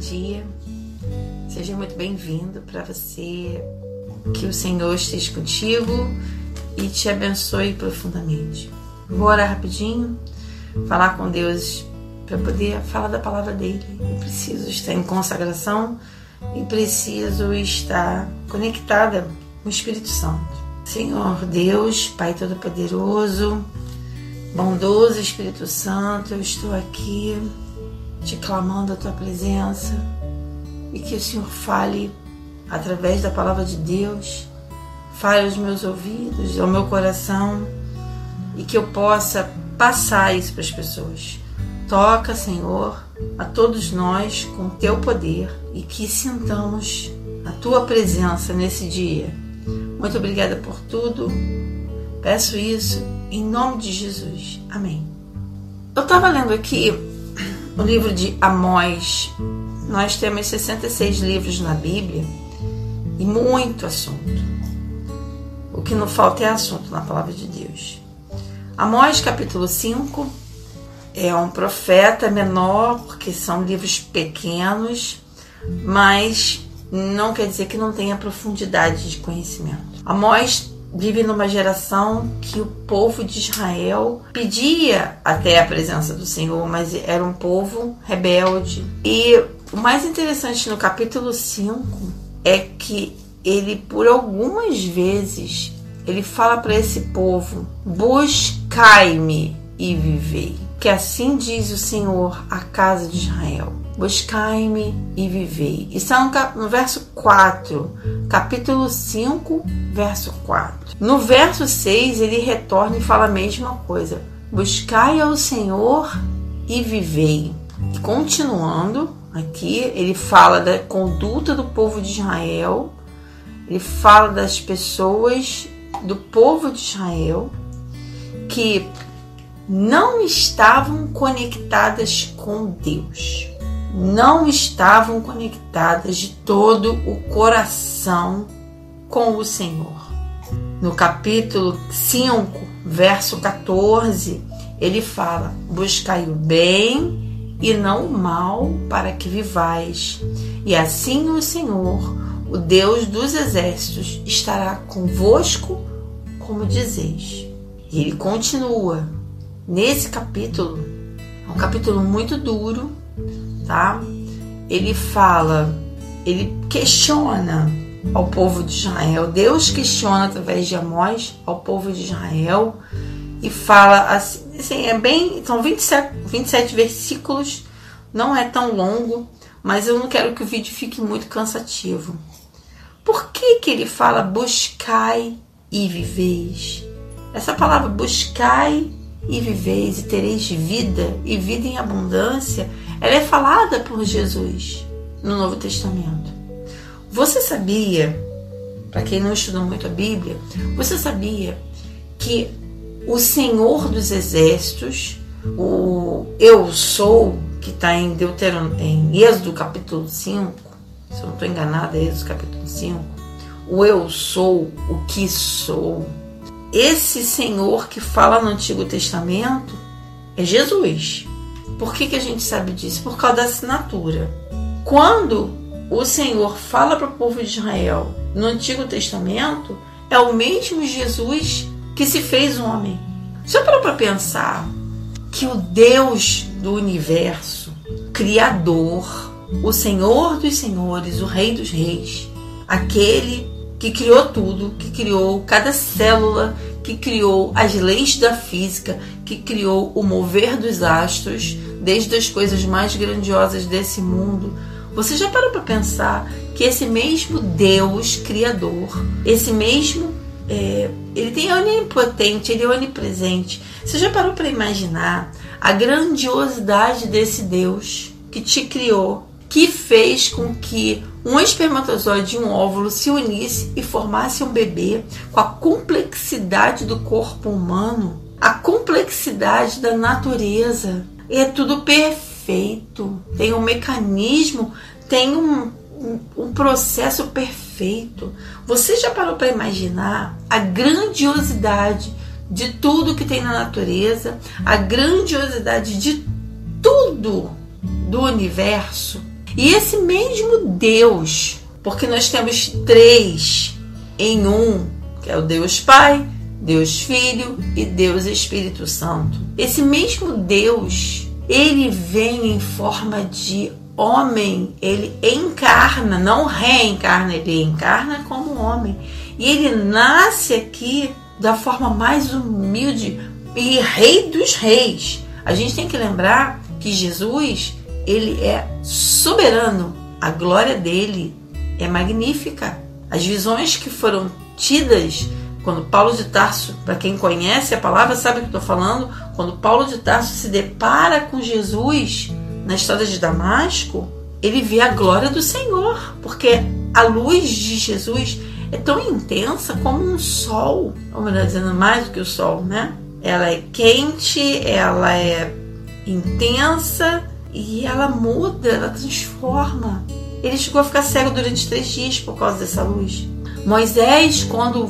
dia. Seja muito bem-vindo para você. Que o Senhor esteja contigo e te abençoe profundamente. Vou orar rapidinho, falar com Deus para poder falar da palavra dele. Eu preciso estar em consagração e preciso estar conectada com o Espírito Santo. Senhor Deus, Pai Todo-Poderoso, bondoso Espírito Santo, eu estou aqui te clamando a tua presença e que o Senhor fale através da palavra de Deus, fale aos meus ouvidos, ao meu coração e que eu possa passar isso para as pessoas. Toca, Senhor, a todos nós com teu poder e que sintamos a tua presença nesse dia. Muito obrigada por tudo. Peço isso em nome de Jesus. Amém. Eu estava lendo aqui o livro de Amós. Nós temos 66 livros na Bíblia e muito assunto. O que não falta é assunto na palavra de Deus. Amós, capítulo 5, é um profeta menor, porque são livros pequenos, mas não quer dizer que não tenha profundidade de conhecimento. Amós vive numa geração que o povo de Israel pedia até a presença do Senhor, mas era um povo rebelde. E o mais interessante no capítulo 5 é que ele, por algumas vezes, ele fala para esse povo: buscai-me e vivei. Que assim diz o Senhor à casa de Israel: buscai-me e vivei. Isso é no verso 4, capítulo 5, verso 4. No verso 6, ele retorna e fala a mesma coisa: buscai ao Senhor e vivei. E continuando, aqui ele fala da conduta do povo de Israel, ele fala das pessoas do povo de Israel que não estavam conectadas com Deus não estavam conectadas de todo o coração com o Senhor. No capítulo 5, verso 14, ele fala: Buscai o bem e não o mal, para que vivais. E assim o Senhor, o Deus dos exércitos, estará convosco, como dizeis. E ele continua nesse capítulo, um capítulo muito duro, tá? Ele fala, ele questiona ao povo de Israel. Deus questiona através de Amós ao povo de Israel e fala assim, assim é bem, são 27, 27 versículos, não é tão longo, mas eu não quero que o vídeo fique muito cansativo. Por que que ele fala buscai e viveis? Essa palavra buscai e viveis e tereis vida e vida em abundância ela é falada por Jesus no Novo Testamento. Você sabia, para quem não estudou muito a Bíblia, você sabia que o Senhor dos Exércitos, o Eu Sou, que está em em Êxodo capítulo 5, se eu não estou enganada, é Êxodo capítulo 5, o Eu Sou, o que sou, esse Senhor que fala no Antigo Testamento é Jesus. Por que, que a gente sabe disso? Por causa da assinatura. Quando o Senhor fala para o povo de Israel no Antigo Testamento, é o mesmo Jesus que se fez homem. Só para pensar que o Deus do universo, Criador, o Senhor dos Senhores, o Rei dos Reis, aquele que criou tudo, que criou cada célula, que criou as leis da física, que criou o mover dos astros, desde as coisas mais grandiosas desse mundo. Você já parou para pensar que esse mesmo Deus criador, esse mesmo é, ele tem onipotente, ele é onipresente. Você já parou para imaginar a grandiosidade desse Deus que te criou, que fez com que um espermatozoide e um óvulo se unisse e formasse um bebê com a complexidade do corpo humano, a complexidade da natureza. É tudo perfeito. Tem um mecanismo, tem um, um, um processo perfeito. Você já parou para imaginar a grandiosidade de tudo que tem na natureza, a grandiosidade de tudo do universo? E esse mesmo Deus, porque nós temos três em um, que é o Deus Pai, Deus Filho e Deus Espírito Santo. Esse mesmo Deus, ele vem em forma de homem, ele encarna, não reencarna, ele encarna como homem. E ele nasce aqui da forma mais humilde e rei dos reis. A gente tem que lembrar que Jesus, ele é soberano. A glória dele é magnífica. As visões que foram tidas quando Paulo de Tarso, para quem conhece a palavra, sabe o que estou falando, quando Paulo de Tarso se depara com Jesus, na estrada de Damasco, ele vê a glória do Senhor, porque a luz de Jesus é tão intensa como um sol, ou melhor dizendo, mais do que o sol, né? Ela é quente, ela é intensa e ela muda, ela transforma. Ele chegou a ficar cego durante três dias por causa dessa luz. Moisés, quando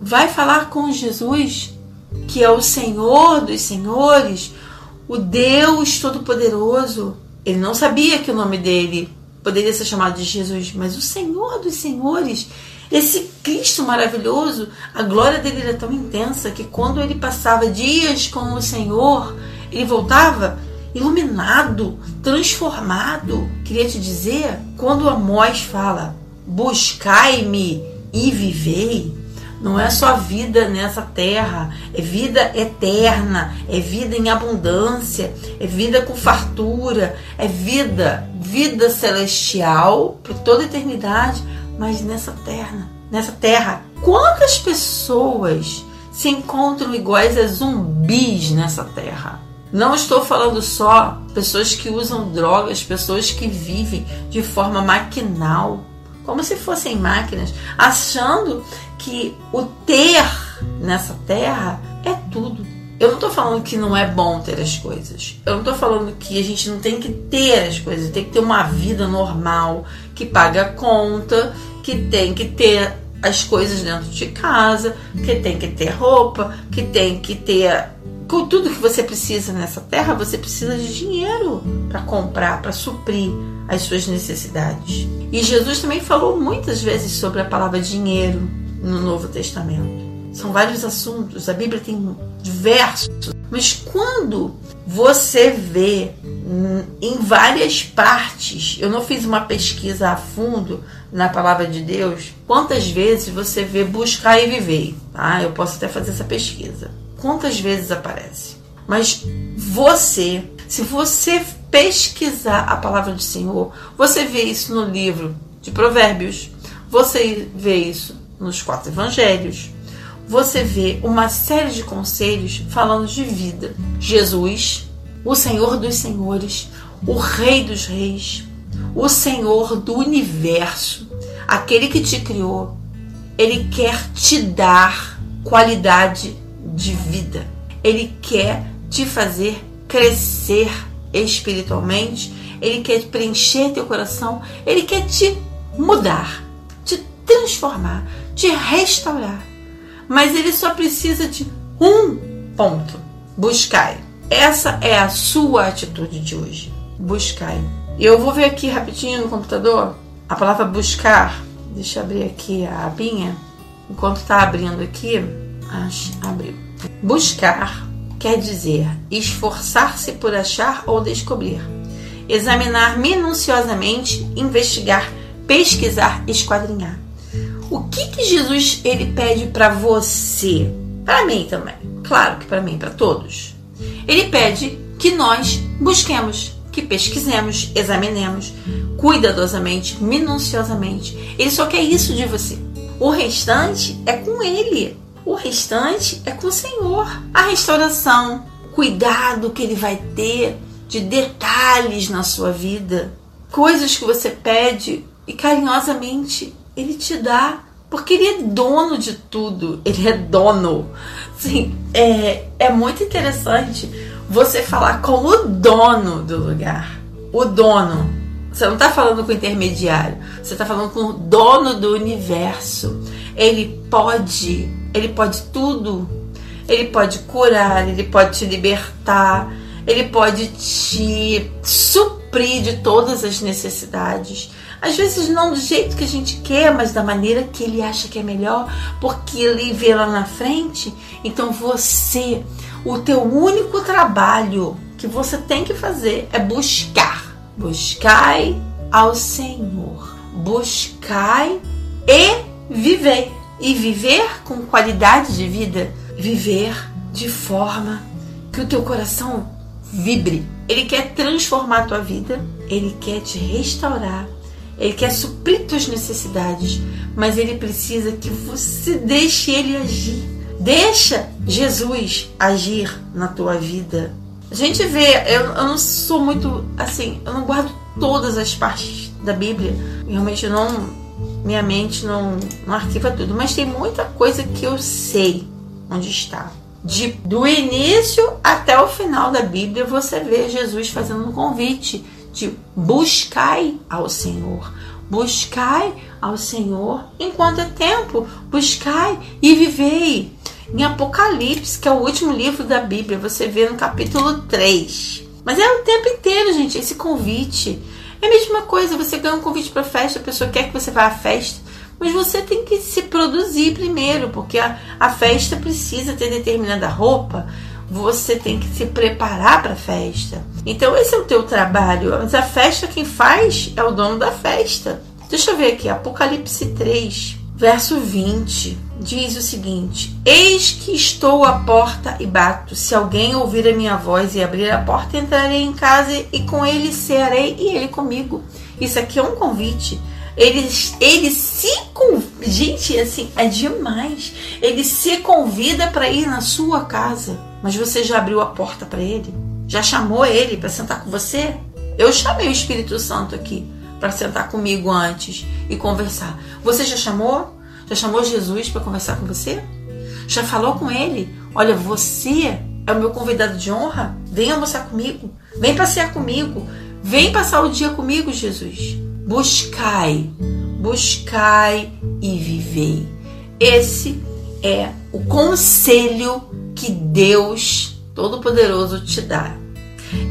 vai falar com Jesus, que é o Senhor dos Senhores, o Deus Todo-Poderoso. Ele não sabia que o nome dele poderia ser chamado de Jesus, mas o Senhor dos Senhores, esse Cristo maravilhoso, a glória dele era tão intensa que quando ele passava dias com o Senhor, ele voltava iluminado, transformado. Queria te dizer, quando Amós fala: Buscai-me e vivei, não é só vida nessa terra, é vida eterna, é vida em abundância, é vida com fartura, é vida, vida celestial por toda a eternidade, mas nessa terra, nessa terra, quantas pessoas se encontram iguais a zumbis nessa terra? Não estou falando só pessoas que usam drogas, pessoas que vivem de forma maquinal, como se fossem máquinas, achando que o ter nessa terra é tudo. Eu não estou falando que não é bom ter as coisas. Eu não estou falando que a gente não tem que ter as coisas, tem que ter uma vida normal, que paga a conta, que tem que ter as coisas dentro de casa, que tem que ter roupa, que tem que ter com tudo que você precisa nessa terra, você precisa de dinheiro para comprar, para suprir as suas necessidades. E Jesus também falou muitas vezes sobre a palavra dinheiro, no Novo Testamento. São vários assuntos, a Bíblia tem diversos, mas quando você vê em várias partes, eu não fiz uma pesquisa a fundo na palavra de Deus, quantas vezes você vê buscar e viver, tá? Eu posso até fazer essa pesquisa. Quantas vezes aparece? Mas você, se você pesquisar a palavra do Senhor, você vê isso no livro de Provérbios, você vê isso nos quatro evangelhos, você vê uma série de conselhos falando de vida. Jesus, o Senhor dos Senhores, o Rei dos Reis, o Senhor do universo, aquele que te criou, ele quer te dar qualidade de vida. Ele quer te fazer crescer espiritualmente, ele quer preencher teu coração, ele quer te mudar, te transformar, te restaurar. Mas ele só precisa de um ponto: buscai. Essa é a sua atitude de hoje. Buscai. Eu vou ver aqui rapidinho no computador a palavra buscar. Deixa eu abrir aqui a abinha. Enquanto está abrindo aqui, abriu. Buscar quer dizer esforçar-se por achar ou descobrir, examinar minuciosamente, investigar, pesquisar, esquadrinhar. O que, que Jesus ele pede para você? Para mim também. Claro que para mim, para todos. Ele pede que nós busquemos, que pesquisemos, examinemos cuidadosamente, minuciosamente. Ele só quer isso de você. O restante é com ele. O restante é com o Senhor. A restauração, cuidado que ele vai ter de detalhes na sua vida, coisas que você pede e carinhosamente ele te dá, porque ele é dono de tudo, ele é dono. Sim, é, é muito interessante você falar com o dono do lugar. O dono. Você não está falando com o intermediário, você está falando com o dono do universo. Ele pode, ele pode tudo. Ele pode curar, ele pode te libertar, Ele pode te suprir de todas as necessidades. Às vezes não do jeito que a gente quer, mas da maneira que ele acha que é melhor, porque ele vê lá na frente. Então você, o teu único trabalho que você tem que fazer é buscar. Buscai ao Senhor. Buscai e viver. E viver com qualidade de vida, viver de forma que o teu coração vibre. Ele quer transformar a tua vida, ele quer te restaurar, ele quer suprir tuas necessidades, mas ele precisa que você deixe ele agir. Deixa Jesus agir na tua vida. A gente vê, eu, eu não sou muito assim, eu não guardo todas as partes da Bíblia. Realmente não, minha mente não, não arquiva tudo, mas tem muita coisa que eu sei onde está. De, do início até o final da Bíblia, você vê Jesus fazendo um convite de buscai ao Senhor. Buscai ao Senhor enquanto é tempo. Buscai e vivei. Em Apocalipse, que é o último livro da Bíblia, você vê no capítulo 3. Mas é o tempo inteiro, gente, esse convite. É a mesma coisa, você ganha um convite para festa, a pessoa quer que você vá à festa, mas você tem que se produzir primeiro, porque a, a festa precisa ter determinada roupa, você tem que se preparar para a festa. Então esse é o teu trabalho. Mas a festa quem faz é o dono da festa. Deixa eu ver aqui, Apocalipse 3, verso 20, diz o seguinte: Eis que estou à porta e bato. Se alguém ouvir a minha voz e abrir a porta, entrarei em casa e com ele cearei e ele comigo. Isso aqui é um convite. Ele, ele se gente assim é demais. Ele se convida para ir na sua casa, mas você já abriu a porta para ele? Já chamou ele para sentar com você? Eu chamei o Espírito Santo aqui para sentar comigo antes e conversar. Você já chamou? Já chamou Jesus para conversar com você? Já falou com ele? Olha, você é o meu convidado de honra. Vem almoçar comigo. Vem passear comigo. Vem passar o dia comigo, Jesus. Buscai, buscai e vivei. Esse é o conselho que Deus Todo-Poderoso te dá.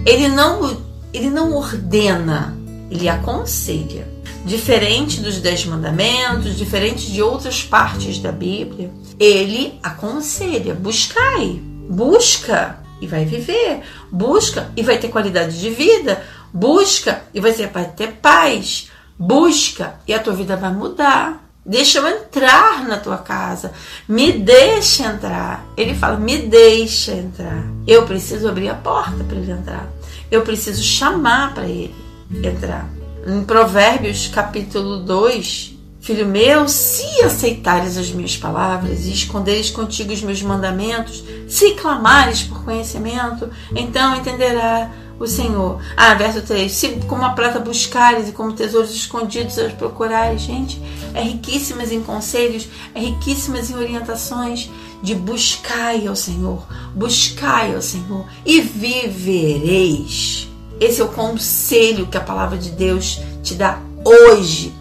Ele não, ele não ordena, ele aconselha. Diferente dos Dez Mandamentos, diferente de outras partes da Bíblia, ele aconselha: buscai, busca e vai viver, busca e vai ter qualidade de vida, busca e vai ter paz, busca e a tua vida vai mudar. Deixa eu entrar na tua casa. Me deixa entrar. Ele fala: me deixa entrar. Eu preciso abrir a porta para ele entrar. Eu preciso chamar para ele entrar. Em Provérbios capítulo 2, Filho meu, se aceitares as minhas palavras e esconderes contigo os meus mandamentos, se clamares por conhecimento, então entenderá o Senhor. Ah, verso 3: Se como a prata buscares e como tesouros escondidos os procurares, gente, é riquíssimas em conselhos, é riquíssimas em orientações de buscai ao Senhor, buscai ao Senhor e vivereis. Esse é o conselho que a palavra de Deus te dá hoje.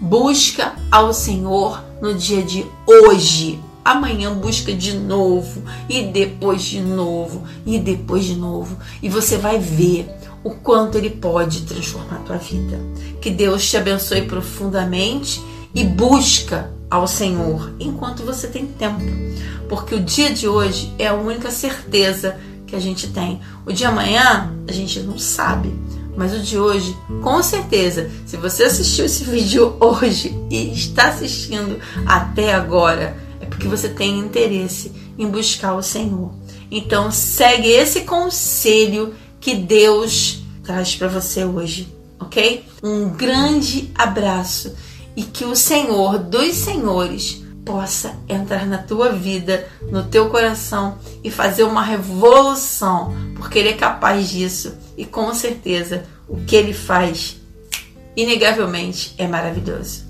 Busca ao Senhor no dia de hoje amanhã busca de novo e depois de novo e depois de novo e você vai ver o quanto ele pode transformar a tua vida. Que Deus te abençoe profundamente e busca ao Senhor enquanto você tem tempo, porque o dia de hoje é a única certeza que a gente tem. O de amanhã a gente não sabe, mas o de hoje, com certeza, se você assistiu esse vídeo hoje e está assistindo até agora, é porque você tem interesse em buscar o Senhor. Então, segue esse conselho que Deus traz para você hoje, ok? Um grande abraço e que o Senhor dos Senhores possa entrar na tua vida, no teu coração e fazer uma revolução, porque Ele é capaz disso e com certeza o que Ele faz, inegavelmente, é maravilhoso.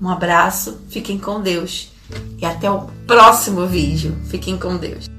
Um abraço, fiquem com Deus e até o próximo vídeo. Fiquem com Deus.